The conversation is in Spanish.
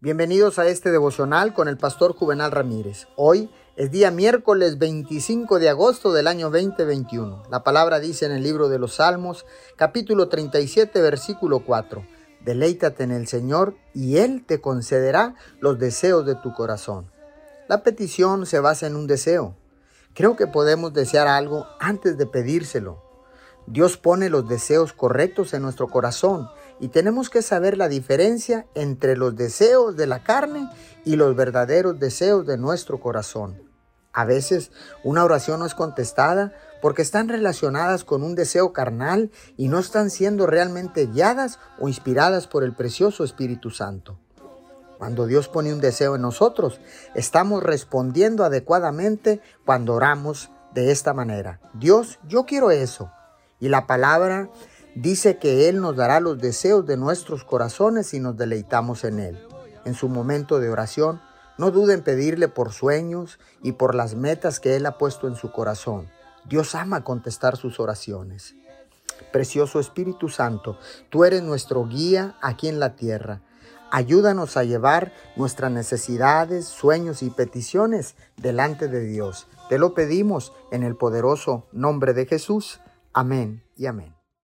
Bienvenidos a este devocional con el pastor Juvenal Ramírez. Hoy es día miércoles 25 de agosto del año 2021. La palabra dice en el libro de los Salmos, capítulo 37, versículo 4. Deleítate en el Señor y Él te concederá los deseos de tu corazón. La petición se basa en un deseo. Creo que podemos desear algo antes de pedírselo. Dios pone los deseos correctos en nuestro corazón y tenemos que saber la diferencia entre los deseos de la carne y los verdaderos deseos de nuestro corazón. A veces una oración no es contestada porque están relacionadas con un deseo carnal y no están siendo realmente guiadas o inspiradas por el precioso Espíritu Santo. Cuando Dios pone un deseo en nosotros, estamos respondiendo adecuadamente cuando oramos de esta manera. Dios, yo quiero eso. Y la palabra dice que Él nos dará los deseos de nuestros corazones si nos deleitamos en Él. En su momento de oración, no duden en pedirle por sueños y por las metas que Él ha puesto en su corazón. Dios ama contestar sus oraciones. Precioso Espíritu Santo, tú eres nuestro guía aquí en la tierra. Ayúdanos a llevar nuestras necesidades, sueños y peticiones delante de Dios. Te lo pedimos en el poderoso nombre de Jesús. Amén y amén.